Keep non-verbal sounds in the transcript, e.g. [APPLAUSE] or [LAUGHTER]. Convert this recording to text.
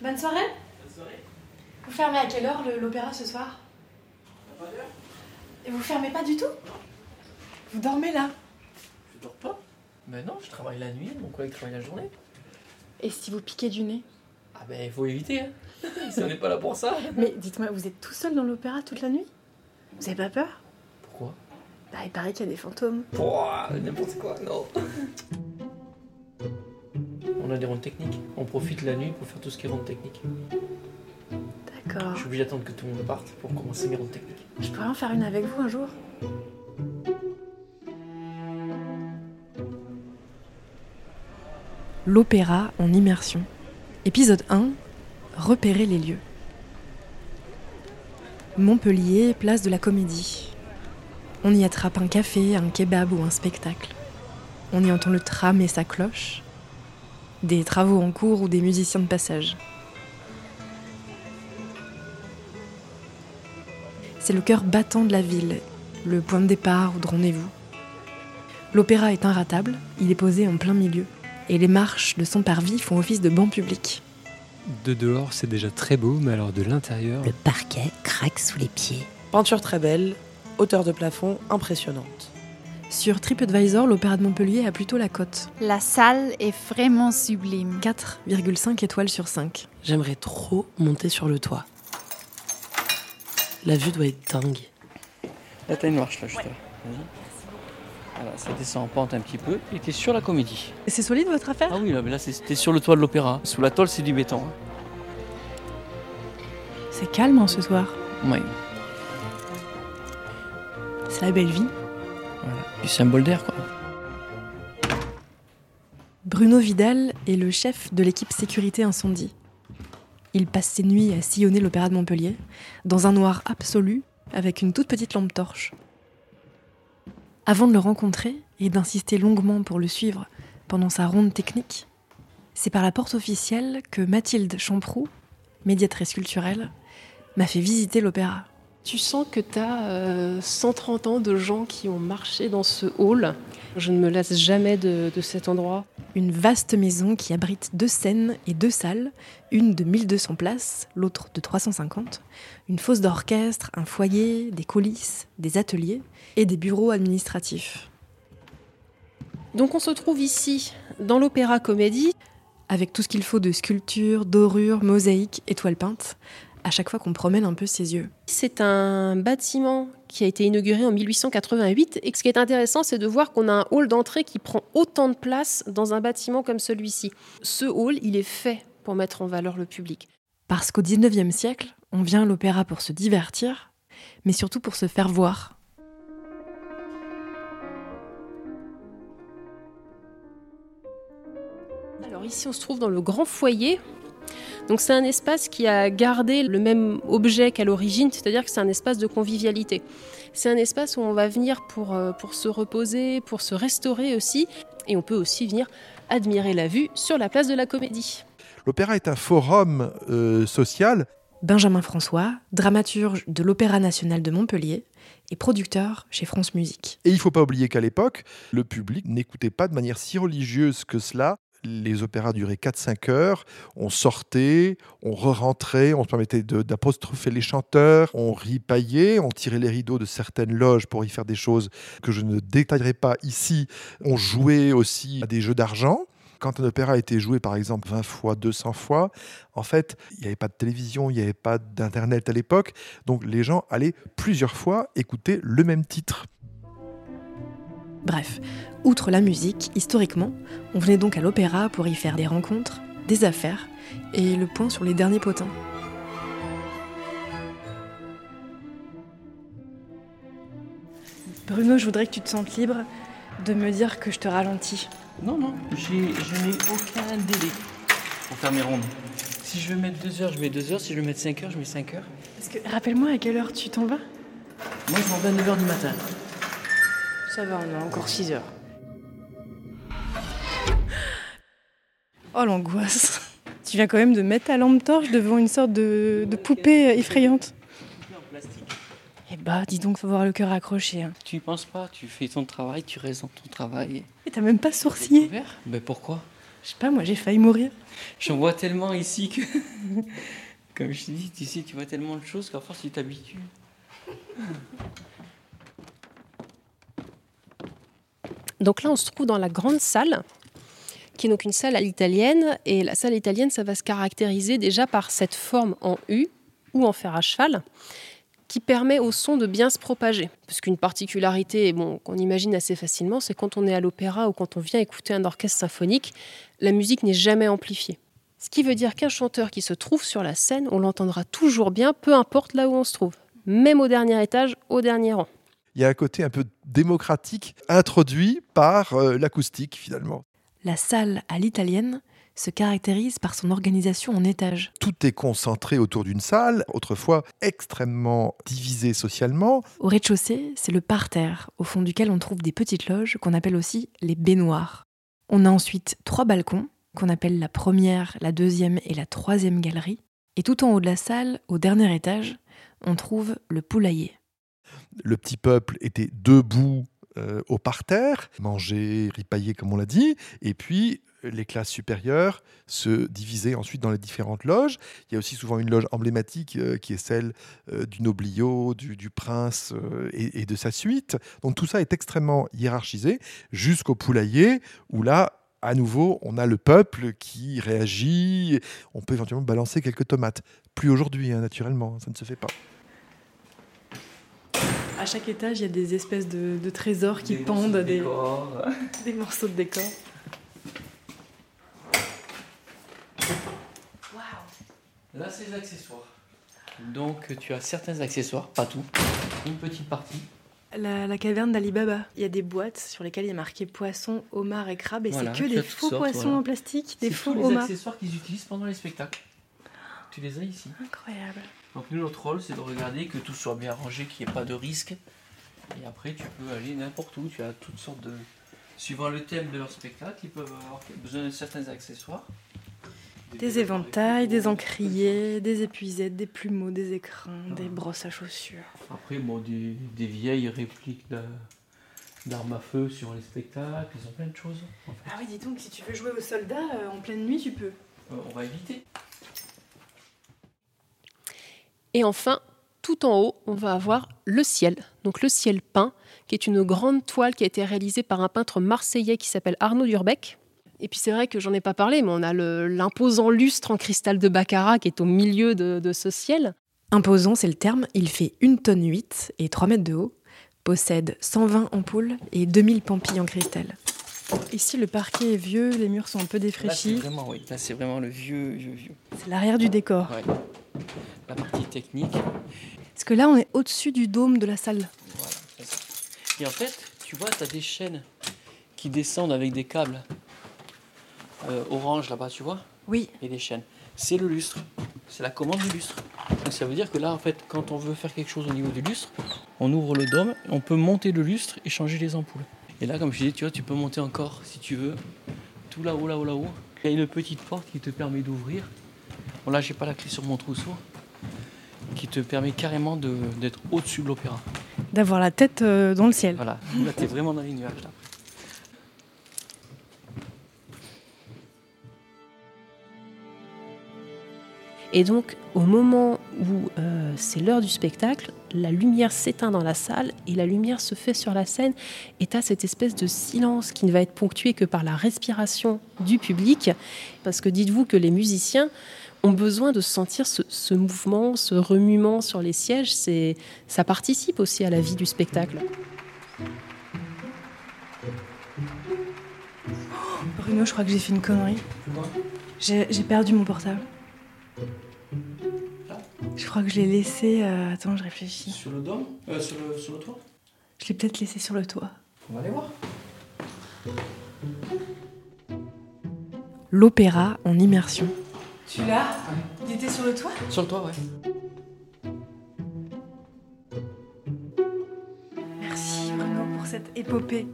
Bonne soirée Bonne soirée. Vous fermez à quelle heure l'opéra ce soir? T'as pas d'heure Et vous fermez pas du tout? Vous dormez là Je dors pas. Ben non, je travaille la nuit, mon collègue travaille la journée. Et si vous piquez du nez? Ah ben il faut éviter, hein. [LAUGHS] si on n'est pas là pour ça. Mais dites-moi, vous êtes tout seul dans l'opéra toute la nuit? Vous avez pas peur? Pourquoi? Bah il paraît qu'il y a des fantômes. Pouah, N'importe quoi, non. On a des rondes techniques. On profite la nuit pour faire tout ce qui est rondes techniques. D'accord. Je suis obligé d'attendre que tout le monde parte pour commencer mes rondes techniques. Je pourrais en faire une avec vous un jour L'opéra en immersion. Épisode 1. Repérer les lieux. Montpellier, place de la Comédie. On y attrape un café, un kebab ou un spectacle. On y entend le tram et sa cloche. Des travaux en cours ou des musiciens de passage. C'est le cœur battant de la ville, le point de départ ou de rendez-vous. L'opéra est inratable, il est posé en plein milieu, et les marches de son parvis font office de banc public. De dehors, c'est déjà très beau, mais alors de l'intérieur? Le parquet craque sous les pieds. Peinture très belle, hauteur de plafond impressionnante. Sur TripAdvisor, l'opéra de Montpellier a plutôt la cote. La salle est vraiment sublime. 4,5 étoiles sur 5. J'aimerais trop monter sur le toit. La vue doit être dingue. Là, t'as une marche, là, juste là. Vas-y. Voilà, ça descend en pente un petit peu. Et t'es sur la comédie. Et c'est solide votre affaire? Ah oui, là, mais là c'est- t'es sur le toit de l'opéra. Sous la tôle, c'est du béton. hein. C'est calme hein, ce soir. Ouais, C'est la belle vie. Voilà. Du symbole d'air, quoi. Bruno Vidal est le chef de l'équipe sécurité incendie. Il passe ses nuits à sillonner l'opéra de Montpellier, dans un noir absolu, avec une toute petite lampe torche. Avant de le rencontrer et d'insister longuement pour le suivre pendant sa ronde technique, c'est par la porte officielle que Mathilde Champroux, médiatrice culturelle, m'a fait visiter l'opéra. Tu sens que tu as 130 ans de gens qui ont marché dans ce hall. Je ne me lasse jamais de, de cet endroit. Une vaste maison qui abrite deux scènes et deux salles, une de 1200 places, l'autre de 350, une fosse d'orchestre, un foyer, des coulisses, des ateliers et des bureaux administratifs. Donc on se trouve ici, dans l'Opéra Comédie. Avec tout ce qu'il faut de sculptures, dorures, mosaïques, étoiles peintes, à chaque fois qu'on promène un peu ses yeux. C'est un bâtiment qui a été inauguré en 1888. Et ce qui est intéressant, c'est de voir qu'on a un hall d'entrée qui prend autant de place dans un bâtiment comme celui-ci. Ce hall, il est fait pour mettre en valeur le public. Parce qu'au 19e siècle, on vient à l'opéra pour se divertir, mais surtout pour se faire voir. Alors ici, on se trouve dans le grand foyer. Donc c'est un espace qui a gardé le même objet qu'à l'origine, c'est-à-dire que c'est un espace de convivialité. C'est un espace où on va venir pour, euh, pour se reposer, pour se restaurer aussi, et on peut aussi venir admirer la vue sur la place de la Comédie. L'opéra est un forum euh, social. Benjamin François, dramaturge de l'Opéra national de Montpellier et producteur chez France Musique. Et il ne faut pas oublier qu'à l'époque, le public n'écoutait pas de manière si religieuse que cela. Les opéras duraient 4-5 heures, on sortait, on re-rentrait, on se permettait d'apostropher les chanteurs, on ripaillait, on tirait les rideaux de certaines loges pour y faire des choses que je ne détaillerai pas ici. On jouait aussi à des jeux d'argent. Quand un opéra a été joué, par exemple, 20 fois, 200 fois, en fait, il n'y avait pas de télévision, il n'y avait pas d'Internet à l'époque. Donc les gens allaient plusieurs fois écouter le même titre. Bref, outre la musique, historiquement, on venait donc à l'opéra pour y faire des rencontres, des affaires et le point sur les derniers potins. Bruno, je voudrais que tu te sentes libre de me dire que je te ralentis. Non, non, je n'ai aucun délai pour faire mes rondes. Si je veux mettre 2 heures, je mets 2 heures. Si je veux mettre 5 heures, je mets 5 heures. Parce que rappelle-moi à quelle heure tu t'en vas? Moi, je m'en vais à 9 heures du matin. Ça va, on a encore 6 heures. Oh l'angoisse Tu viens quand même de mettre ta lampe torche devant une sorte de, de poupée effrayante. Eh bah, dis donc, faut avoir le cœur accroché. Hein. Tu y penses pas, tu fais ton travail, tu restes dans ton travail. Et t'as même pas sourcillé. Ben pourquoi? Je sais pas, moi j'ai failli mourir. J'en vois tellement ici que. [LAUGHS] Comme je t'ai dit, ici, tu vois tellement de choses qu'à force, tu t'habitues. Donc là, on se trouve dans la grande salle, qui est donc une salle à l'italienne. Et la salle italienne, ça va se caractériser déjà par cette forme en U ou en fer à cheval, qui permet au son de bien se propager. Parce qu'une particularité bon, qu'on imagine assez facilement, c'est quand on est à l'opéra ou quand on vient écouter un orchestre symphonique, la musique n'est jamais amplifiée. Ce qui veut dire qu'un chanteur qui se trouve sur la scène, on l'entendra toujours bien, peu importe là où on se trouve, même au dernier étage, au dernier rang. Il y a un côté un peu démocratique introduit par euh, l'acoustique finalement. La salle à l'italienne se caractérise par son organisation en étages. Tout est concentré autour d'une salle, autrefois extrêmement divisée socialement. Au rez-de-chaussée, c'est le parterre, au fond duquel on trouve des petites loges qu'on appelle aussi les baignoires. On a ensuite trois balcons, qu'on appelle la première, la deuxième et la troisième galerie. Et tout en haut de la salle, au dernier étage, on trouve le poulailler. Le petit peuple était debout euh, au parterre, manger, ripailler comme on l'a dit, et puis les classes supérieures se divisaient ensuite dans les différentes loges. Il y a aussi souvent une loge emblématique euh, qui est celle euh, du noblio, du, du prince et, de sa suite. Donc tout ça est extrêmement hiérarchisé jusqu'au poulailler où là, à nouveau, on a le peuple qui réagit. On peut éventuellement balancer quelques tomates. Plus aujourd'hui, hein, naturellement, ça ne se fait pas. À chaque étage, il y a des espèces de, de trésors qui Des pendent, morceaux de [LAUGHS] des, morceaux de décor. Là, c'est les accessoires. Donc, tu as certains accessoires, pas tout. Une petite partie. La, la caverne d'Ali Baba. Il y a des boîtes sur lesquelles il y a marqué poisson, homard et crabe, et Voilà, c'est que des faux sortes, poissons voilà. en plastique, des C'est faux tous les homards. accessoires qu'ils utilisent pendant les spectacles. Tu les as ici. Incroyable. Donc nous, notre rôle, c'est de regarder que tout soit bien rangé, qu'il n'y ait pas de risque. Et après, tu peux aller n'importe où. Tu as toutes sortes de... Suivant le thème de leur spectacle, ils peuvent avoir besoin de certains accessoires. Des éventails, des encriers, des épuisettes, des plumeaux, des écrins, des brosses à chaussures. Après, bon, des, des vieilles répliques d'armes à feu sur les spectacles, ils ont plein de choses. en fait. Ah oui, dis donc, si tu veux jouer aux soldats euh, en pleine nuit, tu peux. Euh, on va éviter. Et enfin, tout en haut, on va avoir le ciel. Donc le ciel peint, qui est une grande toile qui a été réalisée par un peintre marseillais qui s'appelle Arnaud Durbeck. Et puis c'est vrai que j'en ai pas parlé, mais on a l'imposant lustre en cristal de Baccarat qui est au milieu de, de ce ciel. Imposant, c'est le terme. Il fait 1 tonne 8 et 3 mètres de haut. Possède 120 ampoules et 2000 pampilles en cristal. Ici, le parquet est vieux, les murs sont un peu Là, c'est défraîchis. vraiment, oui, là, c'est vraiment le vieux, vieux, vieux. C'est l'arrière du décor. Ouais. La partie technique. Parce que là, on est au-dessus du dôme de la salle. Voilà, c'est ça. Et en fait, tu vois, tu as des chaînes qui descendent avec des câbles euh, orange là-bas, tu vois Oui. Et des chaînes. C'est le lustre. C'est la commande du lustre. Donc ça veut dire que là, en fait, quand on veut faire quelque chose au niveau du lustre, on ouvre le dôme, on peut monter le lustre et changer les ampoules. Et là, comme je disais, tu vois, tu peux monter encore si tu veux, tout là-haut, là-haut, là-haut. Il y a une petite porte qui te permet d'ouvrir. Bon, là, j'ai pas la clé sur mon trousseau, qui te permet carrément de- d'être au-dessus de l'opéra. D'avoir la tête euh, dans le ciel. Voilà, là, t'es vraiment dans les nuages, là. Et donc, au moment où euh, c'est l'heure du spectacle, la lumière s'éteint dans la salle et la lumière se fait sur la scène. Et tu cette espèce de silence qui ne va être ponctué que par la respiration du public. Parce que dites-vous que les musiciens ont besoin de sentir ce, ce mouvement, ce remuement sur les sièges. C'est, ça participe aussi à la vie du spectacle. Bruno, je crois que j'ai fait une connerie. J'ai j'ai perdu mon portable. Je crois que je l'ai laissé. euh, Attends, je réfléchis. Sur le dôme euh, sur, le, sur le toit Je l'ai peut-être laissé sur le toit. On va aller voir. L'opéra en immersion. Tu l'as Il était sur le toit Sur le toit, ouais. Merci Bruno pour cette épopée.